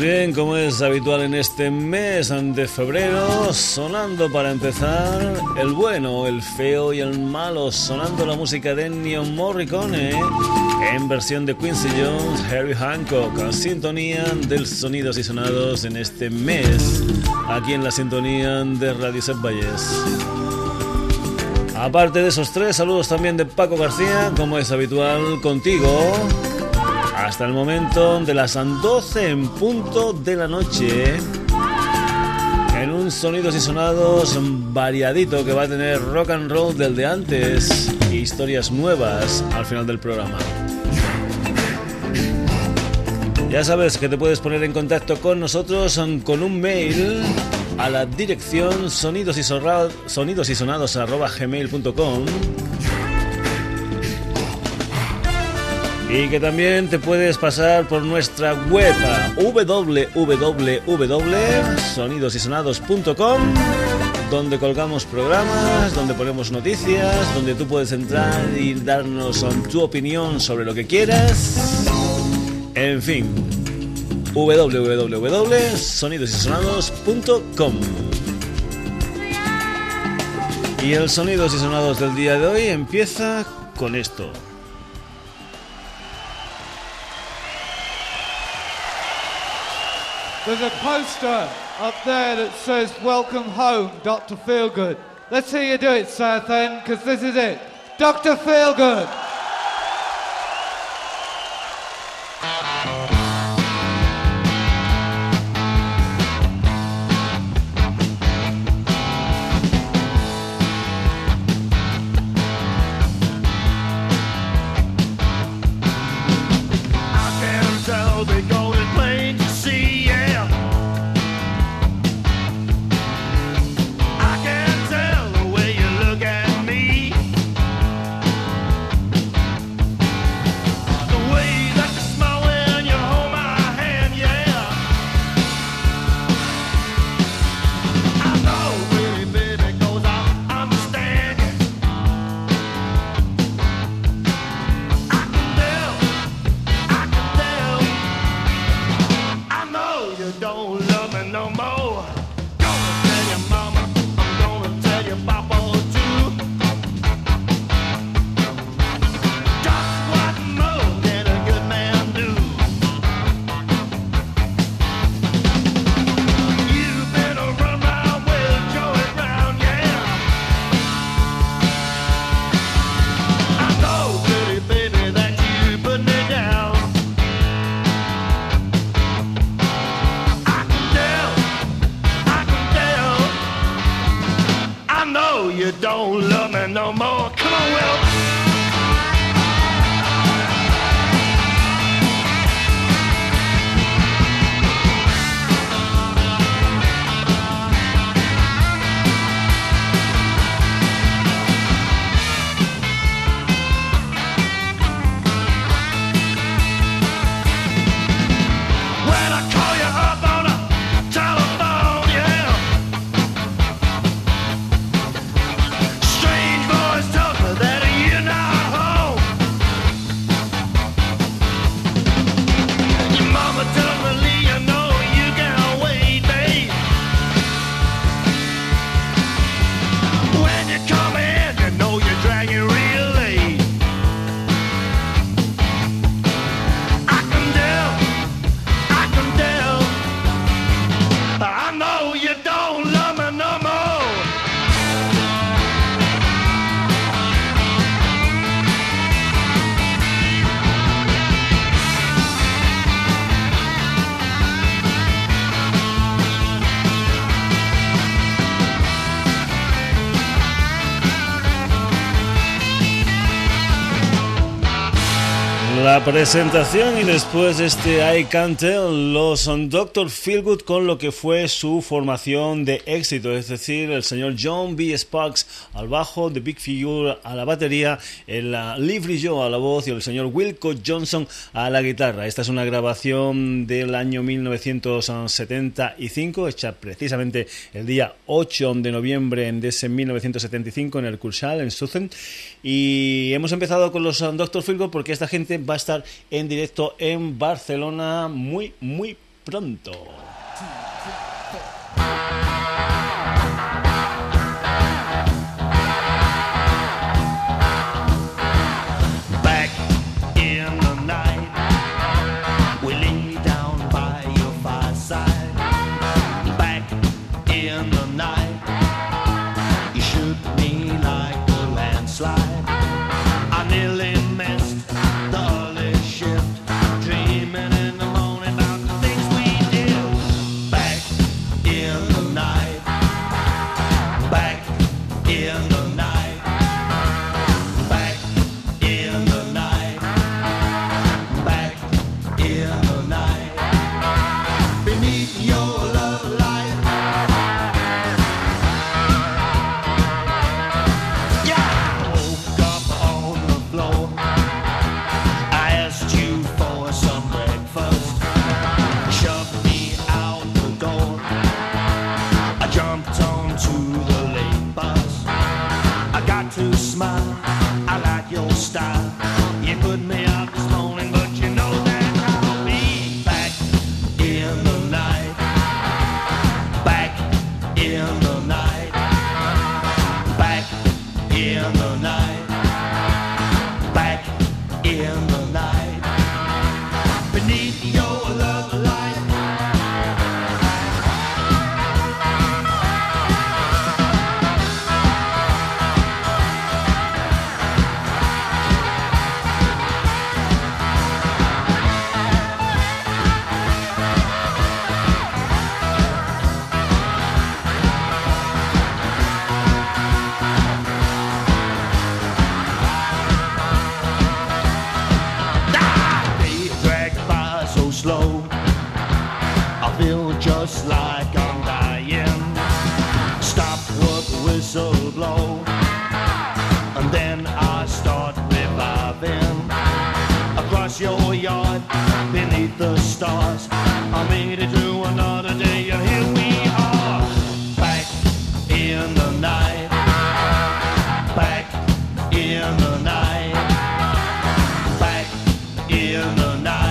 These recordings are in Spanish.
Bien, como es habitual en este mes de febrero, sonando para empezar el bueno, el feo y el malo, sonando la música de Ennio Morricone en versión de Quincy Jones, Harry Hancock, a sintonía del Sonidos y Sonados en este mes, aquí en la sintonía de Radio Set Valles. Aparte de esos tres, saludos también de Paco García, como es habitual contigo hasta el momento de las 12 en punto de la noche. En un sonidos y sonados variadito que va a tener rock and roll del de antes y historias nuevas al final del programa. Ya sabes que te puedes poner en contacto con nosotros con un mail a la dirección sonidos y, sonidos y sonados y que también te puedes pasar por nuestra web www.sonidosysonados.com donde colgamos programas, donde ponemos noticias, donde tú puedes entrar y darnos tu opinión sobre lo que quieras. En fin, www.sonidosysonados.com. Y el Sonidos y Sonados del día de hoy empieza con esto. There's a poster up there that says, Welcome home, Dr. Feelgood. Let's hear you do it, Southend, because this is it. Dr. Feelgood. Presentación y después este I Can't Tell, los Dr. Feelgood con lo que fue su formación de éxito, es decir, el señor John B. Sparks al bajo, The Big Figure a la batería, el Lively Joe a la voz y el señor Wilco Johnson a la guitarra. Esta es una grabación del año 1975, hecha precisamente el día 8 de noviembre de ese 1975 en el Cursal, en Sutton. Y hemos empezado con los Dr. Feelgood porque esta gente va a estar en directo en Barcelona muy, muy pronto. in the night.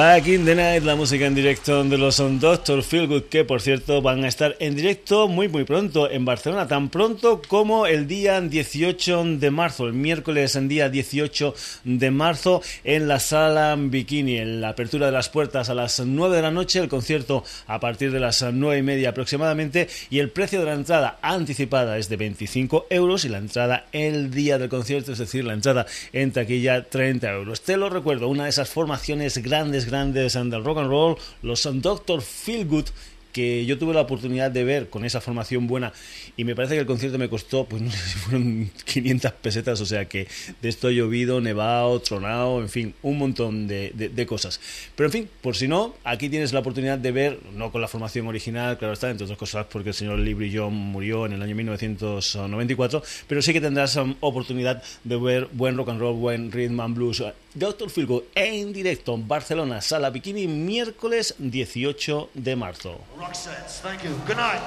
Back in the Night, la música en directo de los Doctor Feelgood, que por cierto van a estar en directo muy muy pronto en Barcelona, tan pronto como el día 18 de marzo, el miércoles en día 18 de marzo en la sala Bikini, en la apertura de las puertas a las 9 de la noche, el concierto a partir de las 9 y media aproximadamente y el precio de la entrada anticipada es de 25 euros y la entrada el día del concierto, es decir, la entrada en taquilla 30 euros. Te lo recuerdo, una de esas formaciones grandes grandes del rock and roll, los Doctor Feelgood que yo tuve la oportunidad de ver con esa formación buena y me parece que el concierto me costó, pues no sé si fueron 500 pesetas, o sea que de esto llovido, nevado, tronado, en fin, un montón de, de, cosas. Pero en fin, por si no, aquí tienes la oportunidad de ver, no con la formación original, claro está, entre otras cosas porque el señor Libri John murió en el año 1994, pero sí que tendrás um, oportunidad de ver buen rock and roll, buen rhythm and blues. Doctor Filgo en directo en Barcelona, Sala Bikini, miércoles 18 de marzo. Rock sets. Thank you. Good night.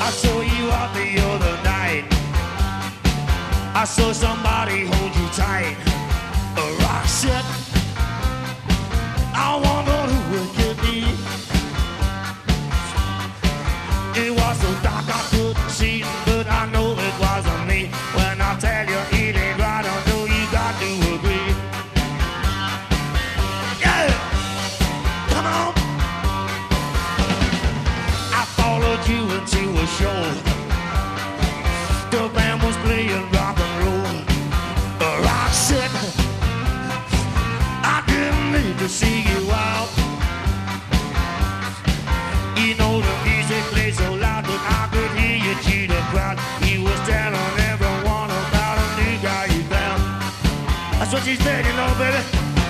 I saw you out the other night. I saw somebody hold you tight. A rock set. I wonder show. The band was playing rock and roll. But I said, I didn't need to see you out. You know the music plays so loud that I could hear you cheat the crowd. He was telling everyone about a new guy you found. That's what she said, you know, baby.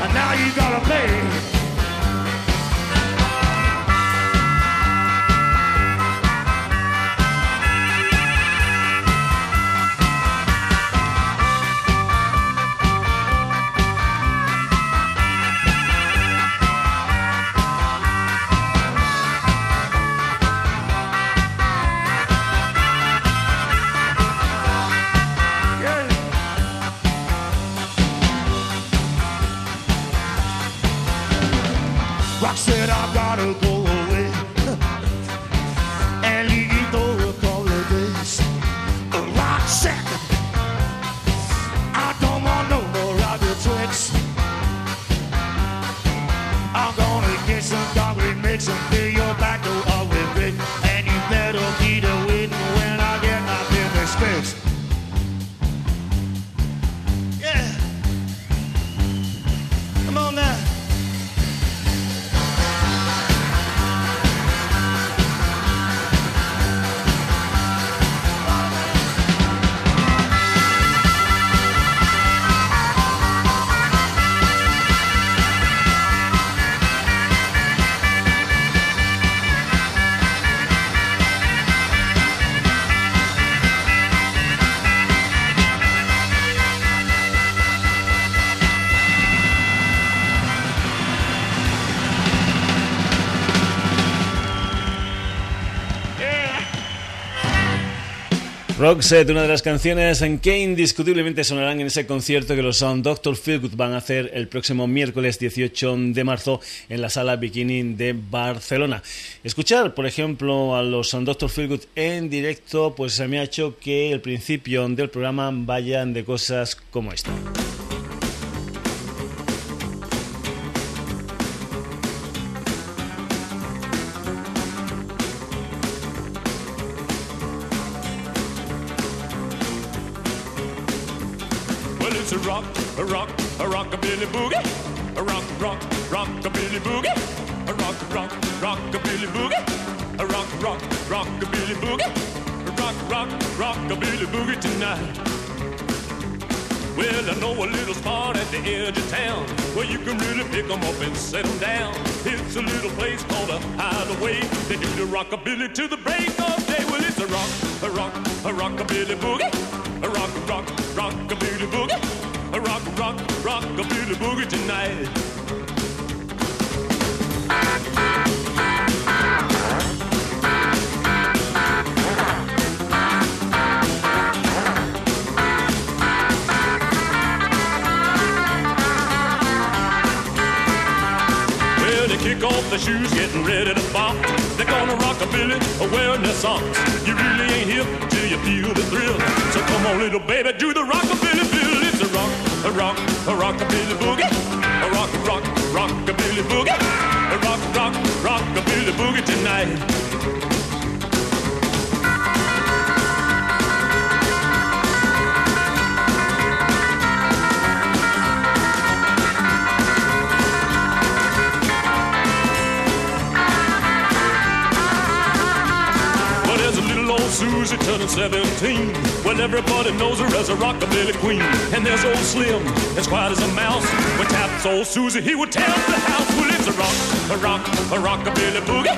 And now you gotta pay. Roxette, una de las canciones en que indiscutiblemente sonarán en ese concierto que los Sound Doctor Feelgood van a hacer el próximo miércoles 18 de marzo en la sala Bikini de Barcelona. Escuchar, por ejemplo, a los Sound Doctor Feelgood en directo, pues me ha hecho que el principio del programa vayan de cosas como esta. Rockabilly boogie, a rock, rock, rockabilly boogie, a rock, rock, rockabilly boogie, a rock, rock, rockabilly boogie, a rock, rock, rockabilly boogie tonight. Well, I know a little spot at the edge of town where you can really pick 'em up and set 'em down. It's a little place called a hideaway. They do the rockabilly to the break of day. Well, it's a rock, a rock, a rockabilly boogie, a rock, rock, rockabilly boogie rock, rock, rock a billy boogie tonight. kick off the shoes, getting ready to bop. They're gonna rock a billy, wearing their socks. You really ain't hip till you feel the thrill. So come on, little baby, do the rockabilly bill. It's a rock, a rock, a rockabilly boogie, a rock, rock, rockabilly boogie, a rock, rock, rockabilly boogie tonight. Susie turning 17. Well, everybody knows her as a rockabilly queen. And there's old Slim, as quiet as a mouse. When taps old Susie, he would up the house. Well, it's a rock, a rock, a rockabilly boogie.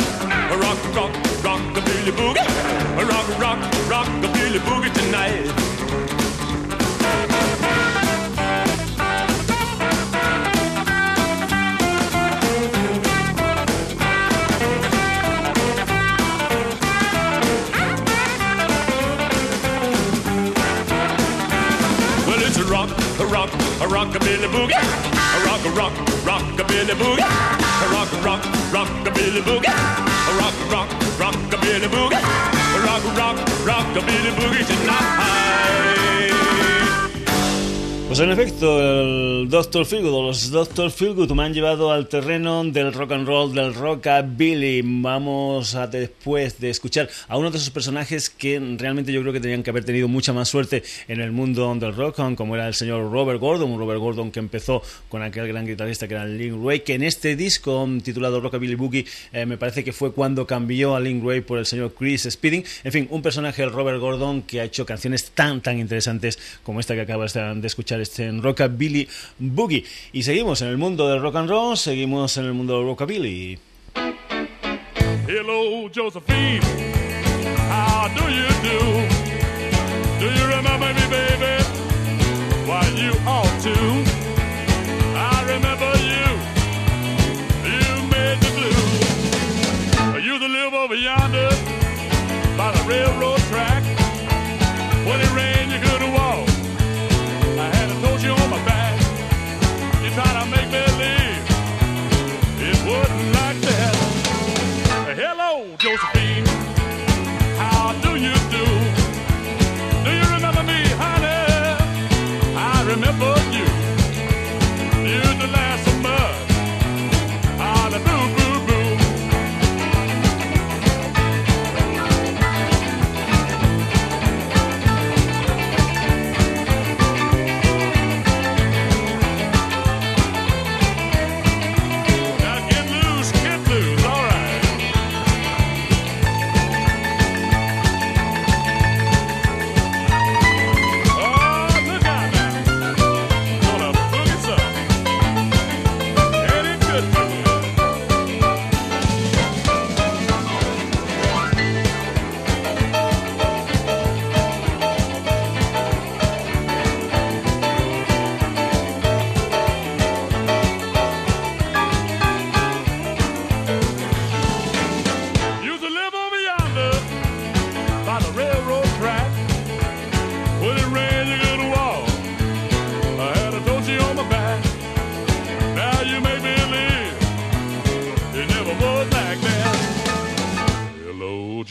A rock, rock, rockabilly boogie. A rock, rock, rockabilly boogie tonight. A rockabilly boogie, a rock, a rock, rockabilly boogie, a rock, a rock, rockabilly boogie, a rock, a rock, rockabilly boogie, a rock, a rock, rockabilly boogie tonight. Pues en efecto, el Dr. Feelgood los Dr. Feelgood me han llevado al terreno del rock and roll, del rockabilly. Vamos a después de escuchar a uno de esos personajes que realmente yo creo que tenían que haber tenido mucha más suerte en el mundo del rock, como era el señor Robert Gordon, un Robert Gordon que empezó con aquel gran guitarrista que era Link Ray, que en este disco titulado Rockabilly Boogie eh, me parece que fue cuando cambió a Link Ray por el señor Chris Speeding. En fin, un personaje, el Robert Gordon, que ha hecho canciones tan, tan interesantes como esta que acabas de escuchar este Rockabilly Boogie. Y seguimos en el mundo del rock and roll, seguimos en el mundo del rockabilly. Hello, Josephine. How do you do? Do you remember me, baby? Why, you ought to. I remember you. You made me blue. I used to live over yonder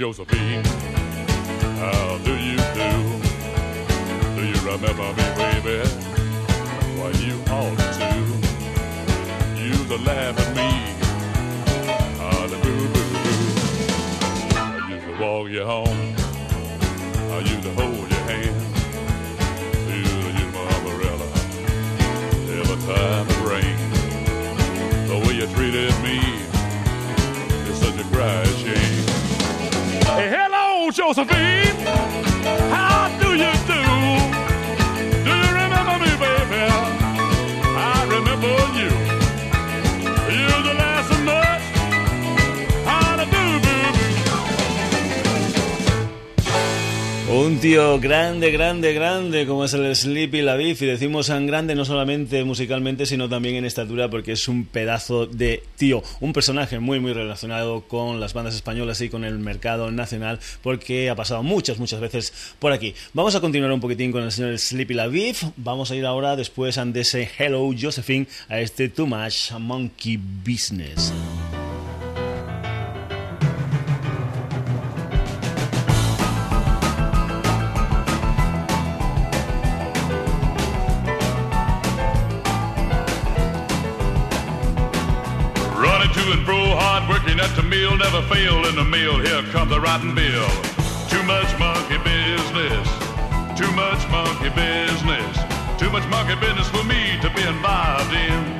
Josephine. How do you do? Do you remember me, baby? Why, you ought to. You to laugh at me. Ah, boo boo. I used to walk you home. I used to hold your hand. I used to use my umbrella every time it rained. The way you treated me is such a crying shame. Hey, hello, Josephine. Tío grande, grande, grande, como es el Sleepy Beef y decimos tan grande no solamente musicalmente, sino también en estatura, porque es un pedazo de tío, un personaje muy, muy relacionado con las bandas españolas y con el mercado nacional, porque ha pasado muchas, muchas veces por aquí. Vamos a continuar un poquitín con el señor Sleepy Beef, vamos a ir ahora después de ese Hello Josephine a este Too Much Monkey Business. At the mill, never fail in the meal. Here comes a rotten bill. Too much monkey business, too much monkey business, too much monkey business for me to be involved in.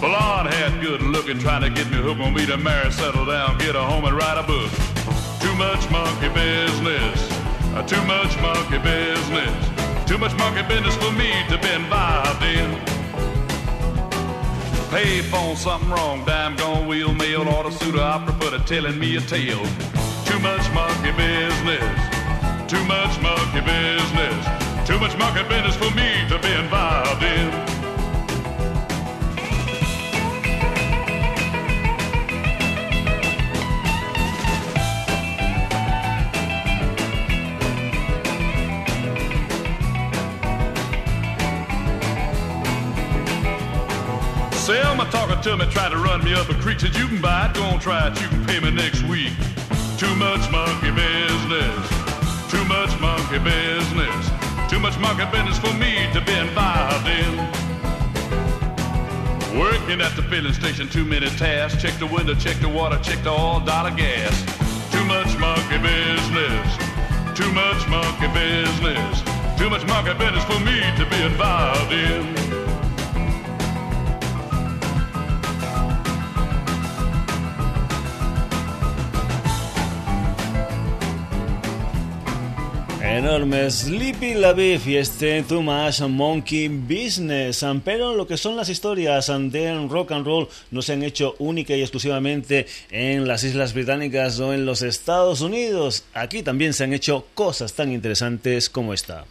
Blonde had good looking, trying to get me hooked on me to marry, settle down, get a home and write a book. Too much monkey business, uh, too much monkey business, too much monkey business for me to be involved in. Pay phone, something wrong. Dime gone wheel mail, order suit opera, but a telling me a tale. Too much monkey business. Too much monkey business. Too much monkey business for me to be involved in. To me, try to run me up a creek. Said you can buy it, go on try it, you can pay me next week. Too much monkey business, too much monkey business, too much monkey business for me to be involved in. Working at the filling station, too many tasks. Check the window, check the water, check the all dollar gas. Too much monkey business, too much monkey business, too much monkey business for me to be involved in. Enorme Sleepy La Beef y este Too Much Monkey Business. Pero lo que son las historias de rock and roll no se han hecho única y exclusivamente en las Islas Británicas o en los Estados Unidos. Aquí también se han hecho cosas tan interesantes como esta.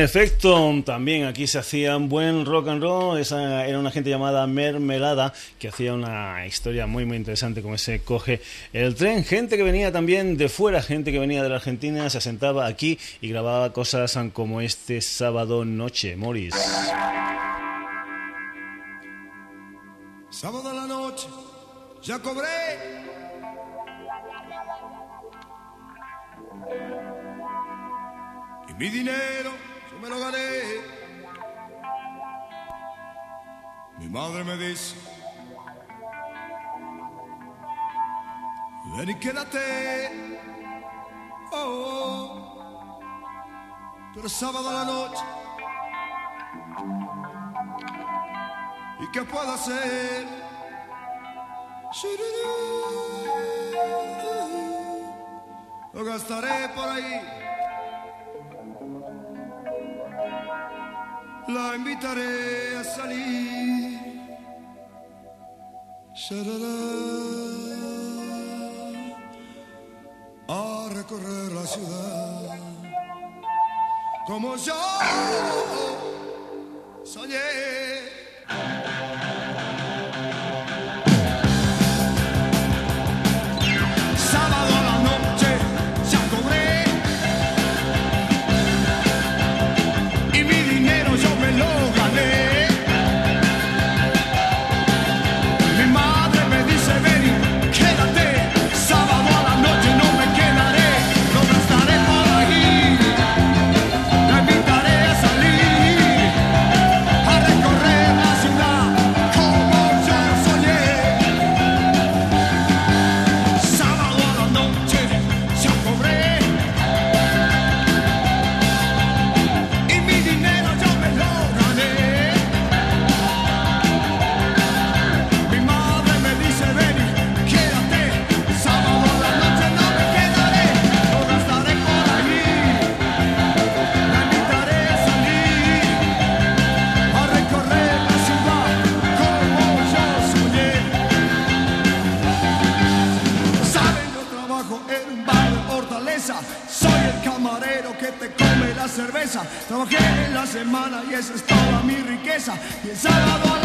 Efecto, también aquí se hacía un buen rock and roll. Esa era una gente llamada Mermelada que hacía una historia muy muy interesante como ese coge el tren. Gente que venía también de fuera, gente que venía de la Argentina, se asentaba aquí y grababa cosas como este sábado noche. Morris. Sábado a la noche, ya cobré. Y mi dinero me lo gané. Mi madre me dice, ven y quédate. Oh, pero sábado a la noche. ¿Y qué puedo hacer? Lo gastaré por ahí. La invitaré a salir. a recorrer la ciudad como yo soñé. Trabajé en la semana y esa es toda mi riqueza. Y el sábado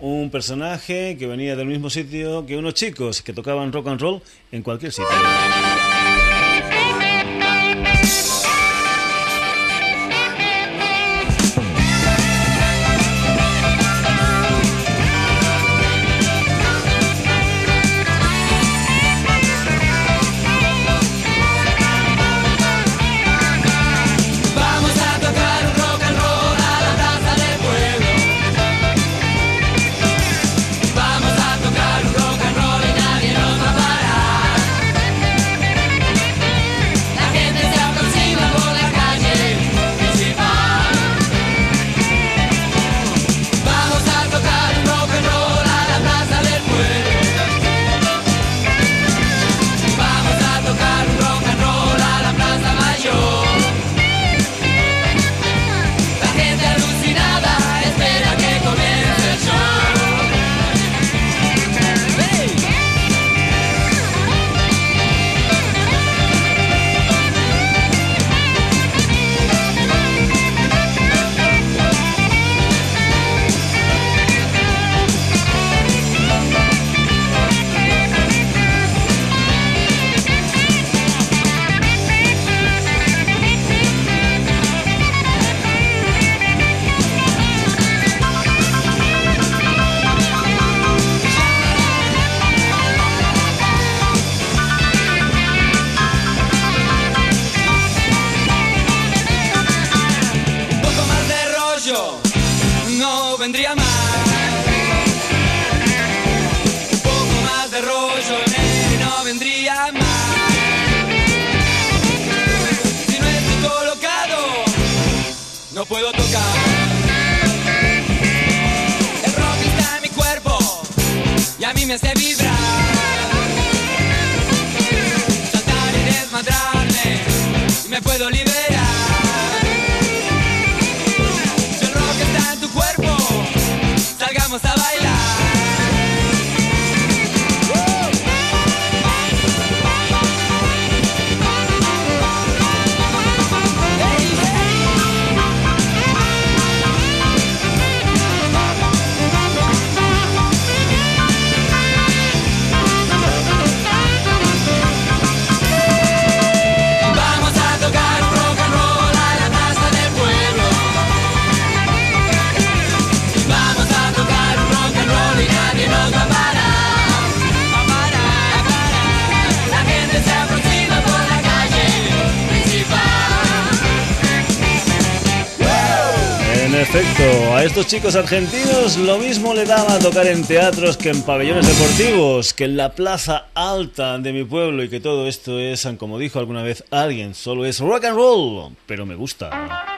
Un personaje que venía del mismo sitio que unos chicos que tocaban rock and roll en cualquier sitio. Estos chicos argentinos lo mismo le daba tocar en teatros que en pabellones deportivos, que en la plaza alta de mi pueblo y que todo esto es, como dijo alguna vez alguien, solo es rock and roll, pero me gusta.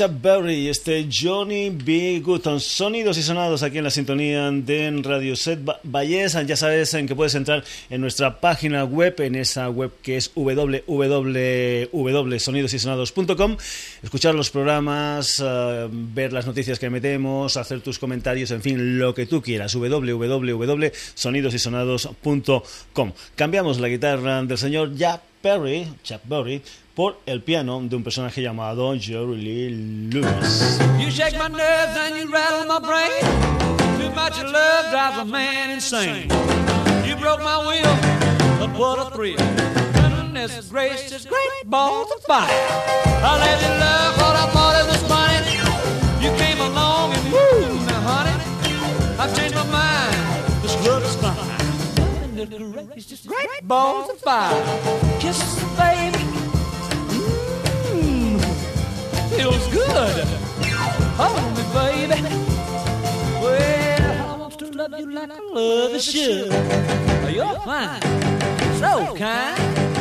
Chuck Berry este Johnny B. Good. Sonidos y sonados aquí en la sintonía de Radio Set Valles. Ya sabes en que puedes entrar en nuestra página web, en esa web que es www.sonidosysonados.com, escuchar los programas, eh, ver las noticias que metemos, hacer tus comentarios, en fin, lo que tú quieras. www.sonidosysonados.com. Cambiamos la guitarra del señor Jack Perry, Chuck Berry, por el piano de un personaje llamado Jerry Lee Lewis. You shake my nerves and you rattle my brain. Too much love drives a man insane. You broke my will, but what a thrill. Goodness gracious, great balls of fire. I let you love what I thought it was funny. You came along and woo, now honey, I've changed my mind. This love is fine. Gracious, great balls of fire. Kisses, the baby. Mmm, feels good. Hold me, baby. Well, I want to love you like I love you should. You're fine, so kind.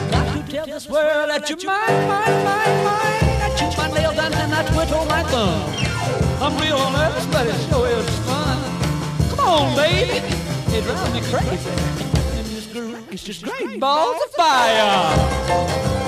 Got to tell this world that you're mine, mine, mine, mine. I chew my nails down and I twiddle my thumb. I'm real on nervous, but it sure is fun. Come on, baby. It drives me crazy. It's just great balls of fire.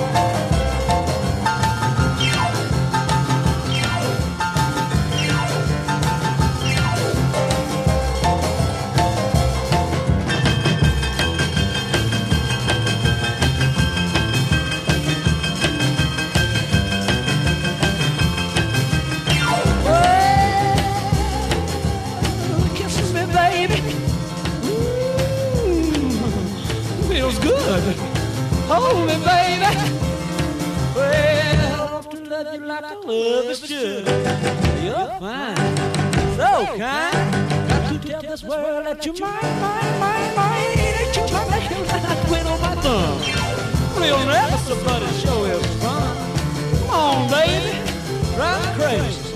Hold me, baby. Well, to love you like I love is should. You're fine, so kind. Got to tell this world that you're mine, mine, mine, mine. Ain't you my nail and I quit on my thumb. Real nervous, but it sure is fun. Come on, baby, drive me crazy.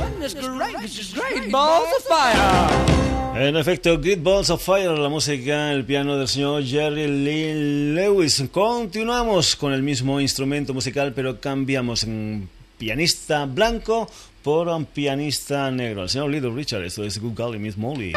Goodness gracious, great balls of fire. En efecto, Great Balls of Fire, la música, el piano del señor Jerry Lee Lewis. Continuamos con el mismo instrumento musical, pero cambiamos en pianista blanco por un pianista negro. El señor Little Richard, esto es Good Golly Miss Molly.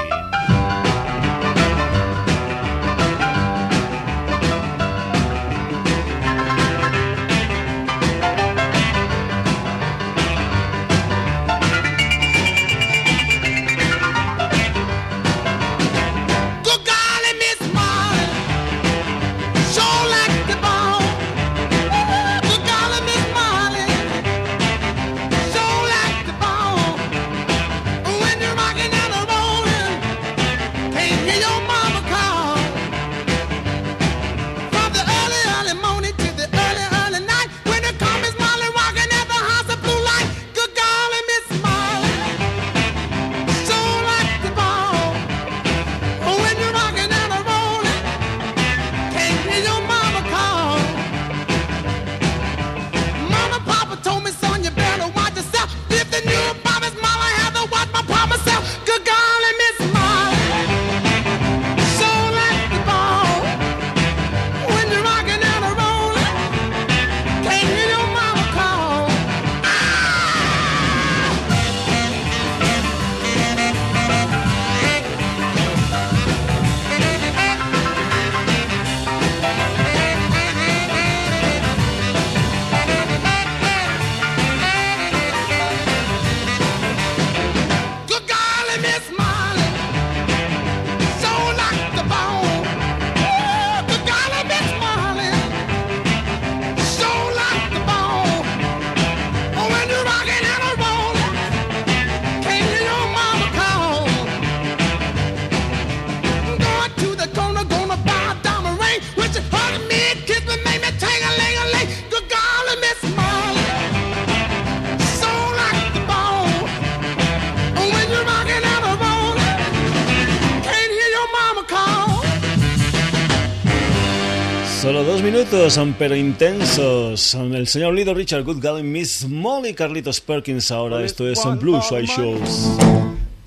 Pocos minutos, um, pero intensos. Um, el señor Lido Richard Goodgall y Miss Molly Carlitos Perkins. Ahora esto es un Blue Shy Shows.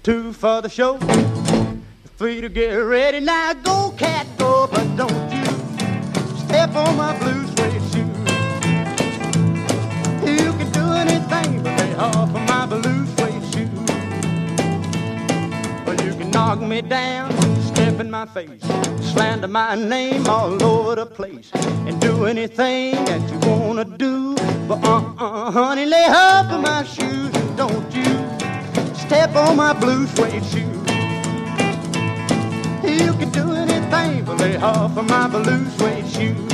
Two for the show, three to get ready. Now go, cat, go, but don't you step on my blue suede shoe. You can do anything but lay off of my blue suede shoe. Well, you can knock me down. Face, slander my name all over the place, and do anything that you wanna do. But uh-uh, honey, lay off of my shoes and don't you step on my blue suede shoes. You can do anything but lay off of my blue suede shoes.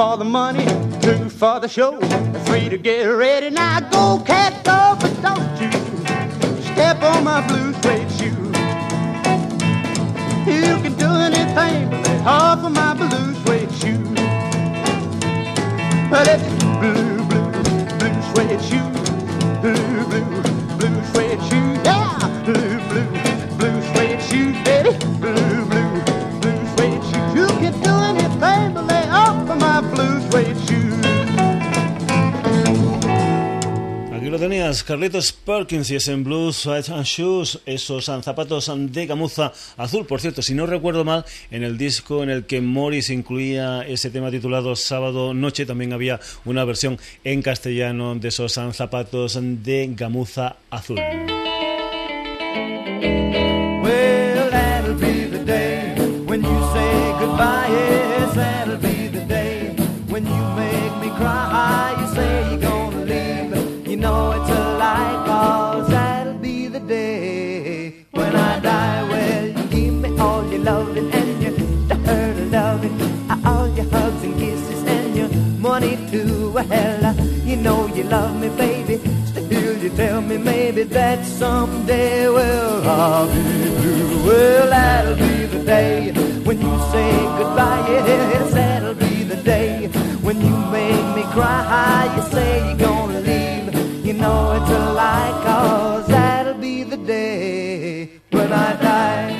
For the money, two for the show, three to get ready. Now go, cat, go, but don't you step on my blue suede shoe. You can do anything but let off of my blue suede shoe. But it's blue, blue, blue suede shoe, Tenías, Carlitos Perkins y es en Blue Sweat and Shoes, esos zapatos de gamuza azul. Por cierto, si no recuerdo mal, en el disco en el que Morris incluía ese tema titulado Sábado Noche, también había una versión en castellano de esos zapatos de gamuza azul. Love me, baby. Still, you tell me maybe that someday, well, I'll be blue. Well, that'll be the day when you say goodbye. Yes, that'll be the day when you make me cry. You say you're gonna leave. You know it's a lie, cause that'll be the day when I die.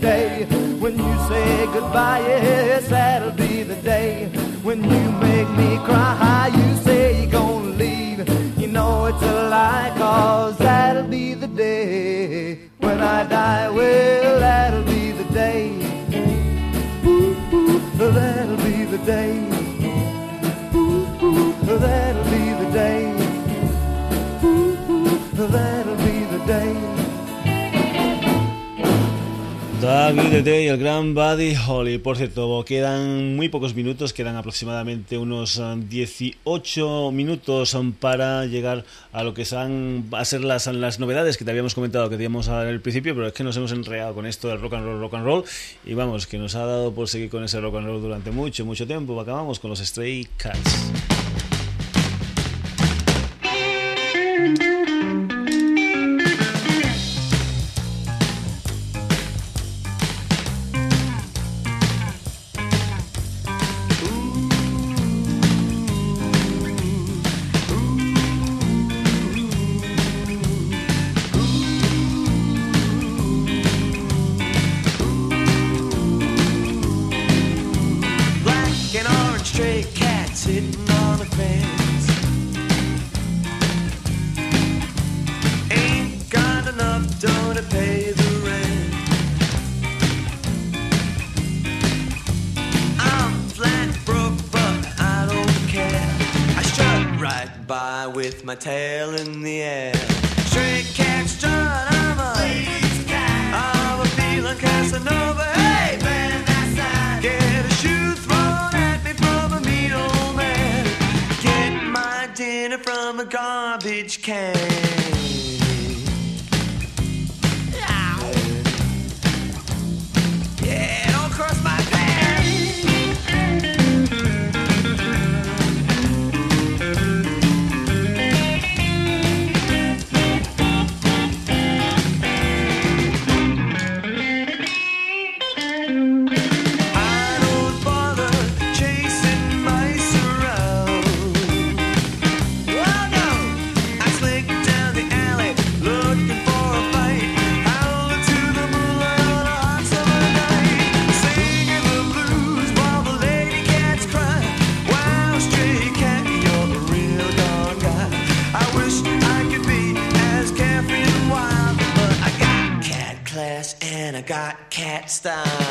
the day when you say goodbye. Yes, that'll be the day when you make me cry. You say you're gonna leave. You know it's a lie, cause that'll be the day when I die. Well, that'll be the day. Ooh, that'll be the day. Ooh, that'll be the day. Ooh, that'll David Day, el gran Buddy Holly. Por cierto, quedan muy pocos minutos, quedan aproximadamente unos eh, 18 minutos eh, para llegar a lo que van a ser las, las novedades que te habíamos comentado que teníamos al principio, pero es que nos hemos enredado con esto del rock and roll, rock and roll, y vamos, que nos ha dado por seguir con ese rock and roll durante mucho, mucho tiempo. Acabamos con los Stray Cats. With my tail in the air. Stray cat strut, I'm a, I'm a feeling Casanova. Hey, get a shoe thrown at me from a mean old man. Get my dinner from a garbage can. time.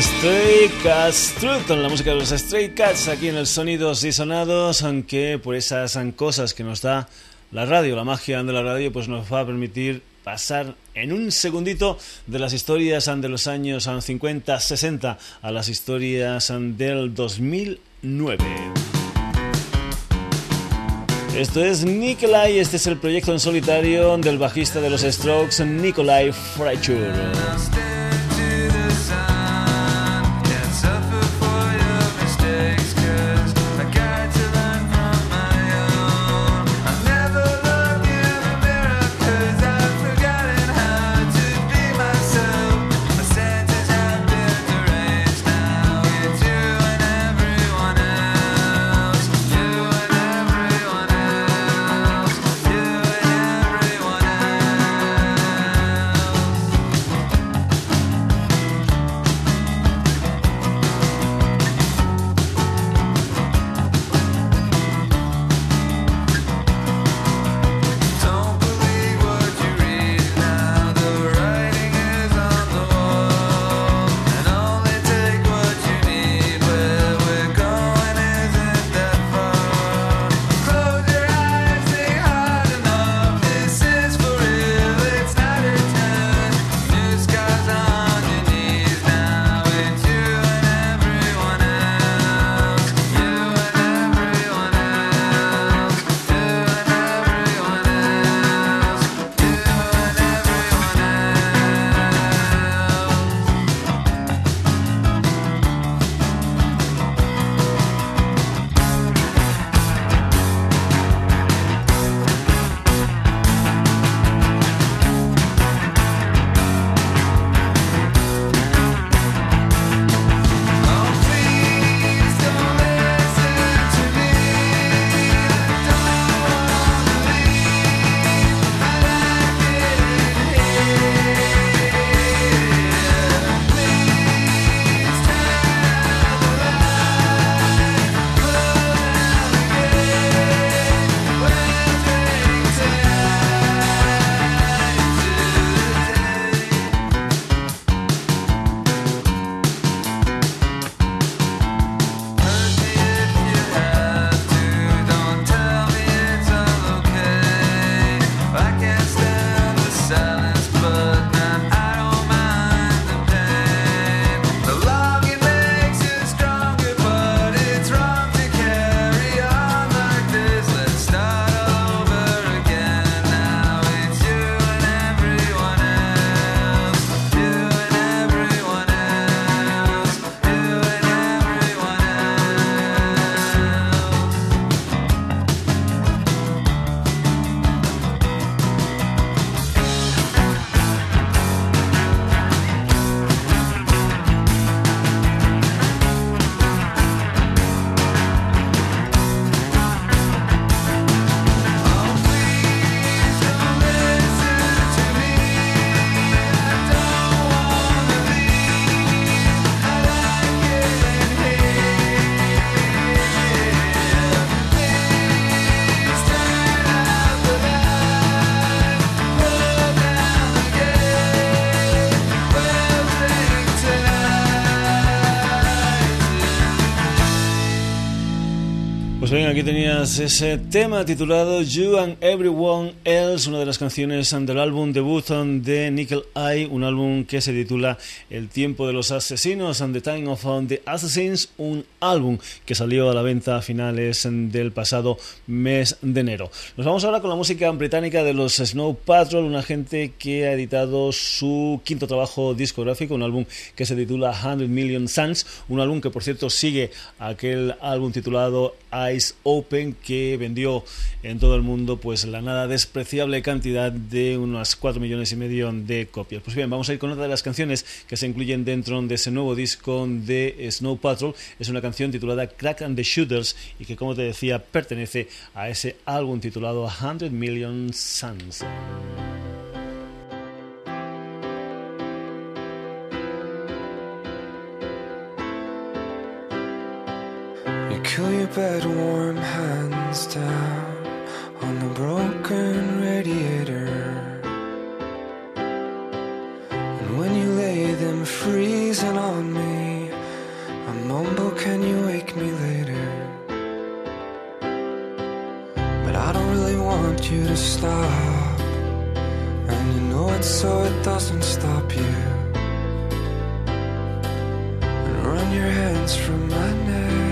Stray Cats Truth, la música de los Stray Cats aquí en el Sonidos y Sonados, aunque por esas cosas que nos da la radio, la magia de la radio, pues nos va a permitir pasar en un segundito de las historias de los años 50, 60 a las historias del 2009. Esto es Nikolai, este es el proyecto en solitario del bajista de los Strokes, Nikolai Freischur. Tenías ese tema titulado You and Everyone Else, una de las canciones del álbum debut de Nickel Eye, un álbum que se titula El tiempo de los asesinos and the time of the assassins, un álbum que salió a la venta a finales del pasado mes de enero. Nos vamos ahora con la música británica de los Snow Patrol, una gente que ha editado su quinto trabajo discográfico, un álbum que se titula 100 Million Suns, un álbum que por cierto sigue aquel álbum titulado Eyes Open que vendió en todo el mundo pues la nada despreciable cantidad de unas 4 millones y medio de copias. Pues bien, vamos a ir con otra de las canciones que se incluyen dentro de ese nuevo disco de Snow Patrol. Es una canción titulada Crack and the Shooters y que como te decía pertenece a ese álbum titulado 100 Million Suns. Kill your bed warm hands down on the broken radiator. And when you lay them freezing on me, I mumble, Can you wake me later? But I don't really want you to stop. And you know it so it doesn't stop you. And run your hands from my neck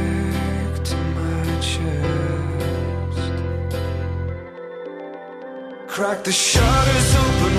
chest. Crack the shutters open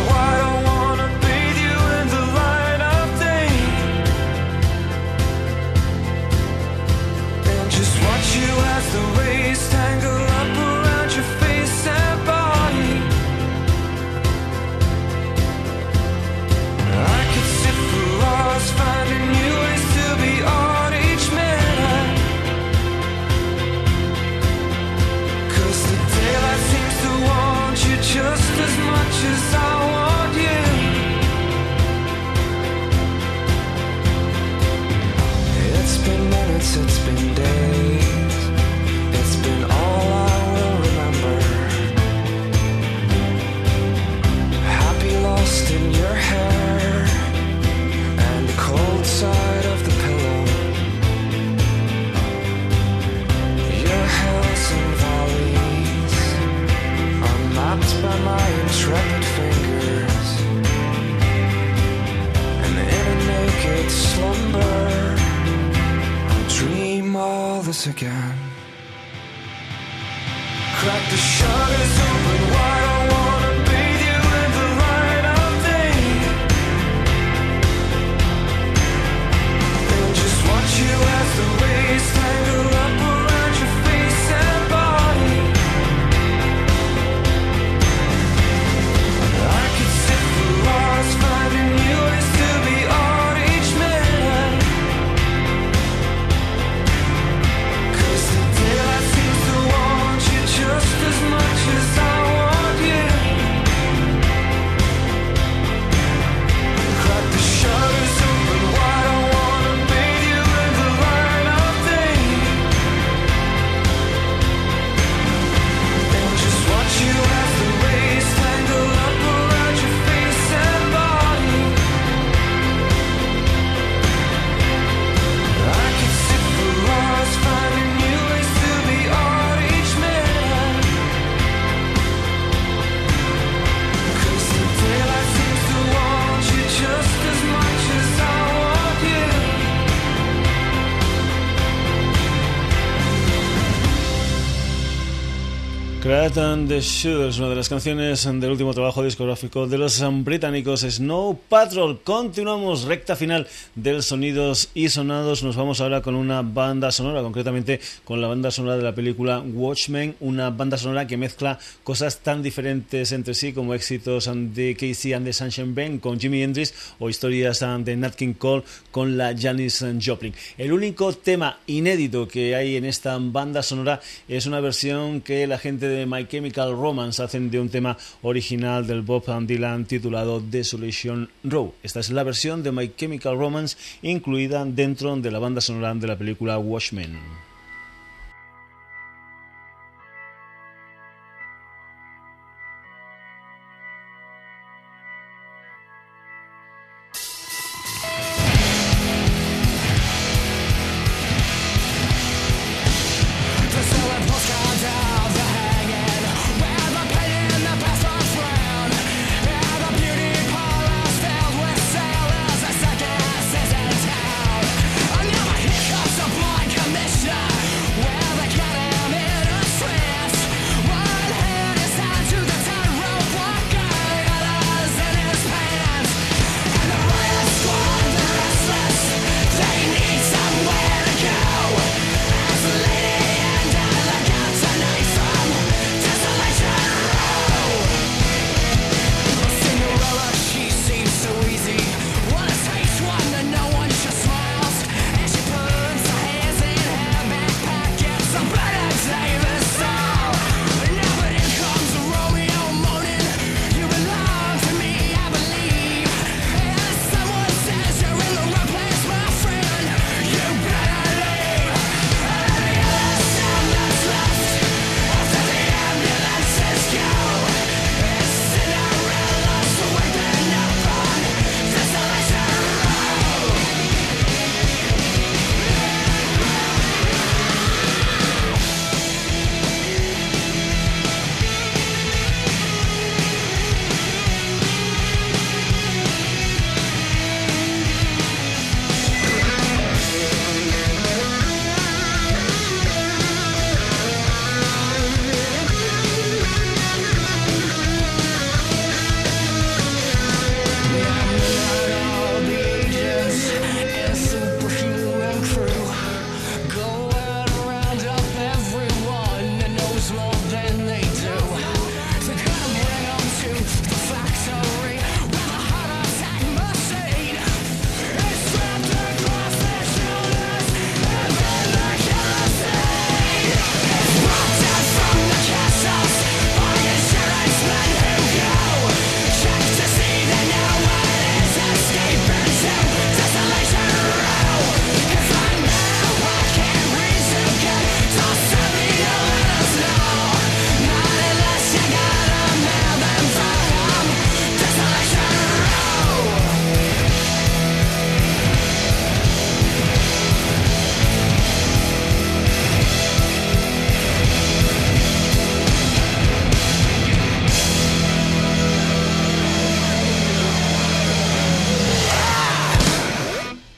And the Shooters, una de las canciones del último trabajo discográfico de los británicos Snow Patrol. Continuamos recta final del Sonidos y Sonados. Nos vamos ahora con una banda sonora, concretamente con la banda sonora de la película Watchmen, una banda sonora que mezcla cosas tan diferentes entre sí como éxitos de Casey and the Sunshine Band con Jimi Hendrix o historias de Nat King Cole con la Janis Joplin. El único tema inédito que hay en esta banda sonora es una versión que la gente de My Chemical Romance hacen de un tema original del Bob Dylan titulado Desolation Row. Esta es la versión de My Chemical Romance incluida dentro de la banda sonora de la película Watchmen.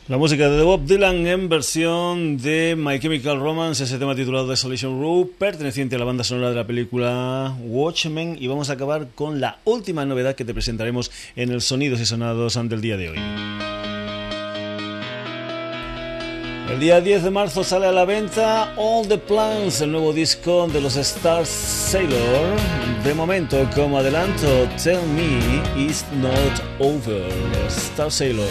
La música de Bob Dylan en versión de My Chemical Romance, ese tema titulado Desolation Room, perteneciente a la banda sonora de la película Watchmen. Y vamos a acabar con la última novedad que te presentaremos en el Sonidos y Sonados del día de hoy. El día 10 de marzo sale a la venta All the Plans, el nuevo disco de los Star Sailor. De momento, como adelanto, Tell Me It's Not Over, Star Sailor.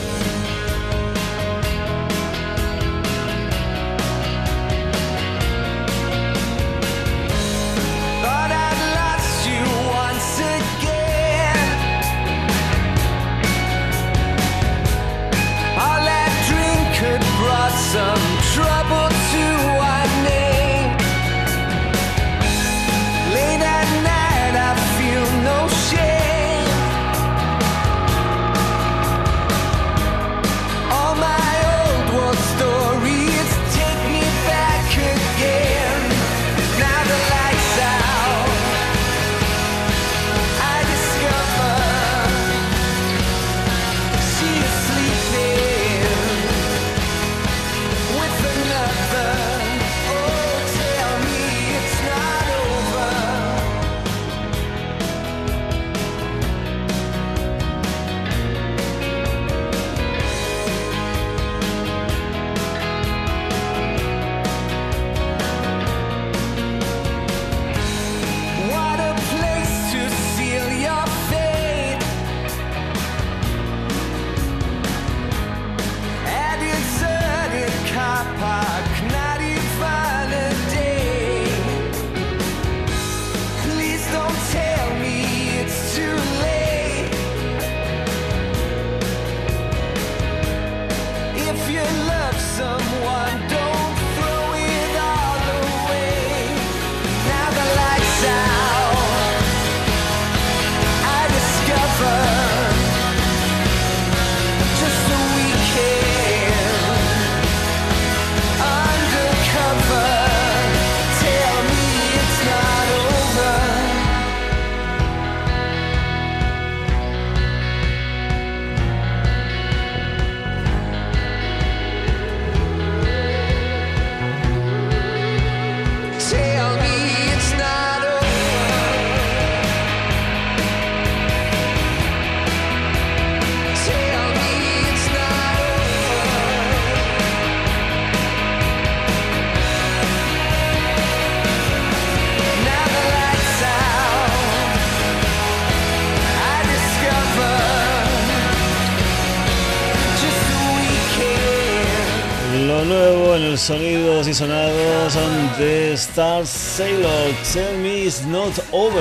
Sonados son de Star Sailor. Tell me it's not over.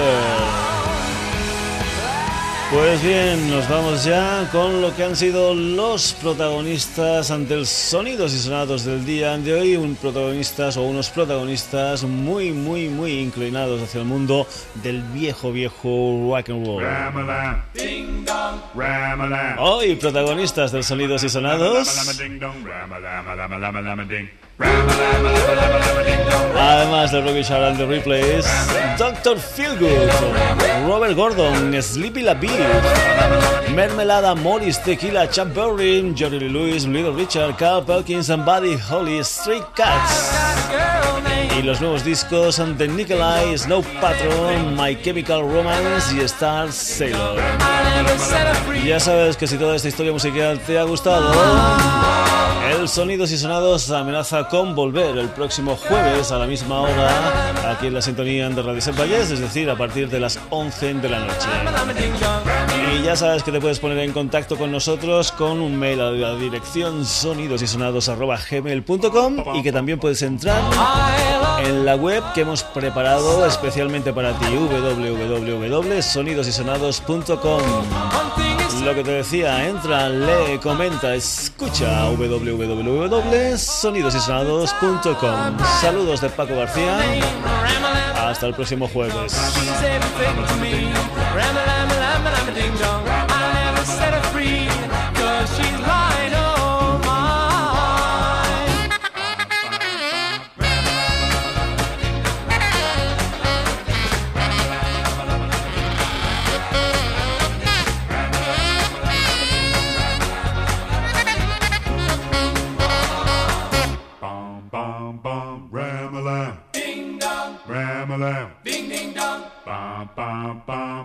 Pues bien, nos vamos ya con lo que han sido los protagonistas ante el Sonidos y Sonados del día de hoy. Un protagonistas o unos protagonistas muy, muy, muy inclinados hacia el mundo del viejo, viejo rock and roll. Hoy protagonistas del Sonidos y Sonados. Además de Robbie Shaw and the Replays, Dr. Feelgood, Robert Gordon, Sleepy LaBeef, Mermelada Morris, Tequila, Chuck Berry, Jerry Lee Lewis, Little Richard, Carl Perkins and Buddy Holly, Stray Cats. Y los nuevos discos de Nikolai, Snow Patrol, My Chemical Romance y Star Sailor. Ya sabes que si toda esta historia musical te ha gustado, Sonidos y Sonados amenaza con volver el próximo jueves a la misma hora aquí en la sintonía de Radio Valles, es decir, a partir de las 11 de la noche. Y ya sabes que te puedes poner en contacto con nosotros con un mail a la dirección sonidosysonados.gmail.com y que también puedes entrar en la web que hemos preparado especialmente para ti, www.sonidosysonados.com. Lo que te decía, entra, lee, comenta, escucha www.sonidosysonados.com. Saludos de Paco García. Hasta el próximo jueves. ba ba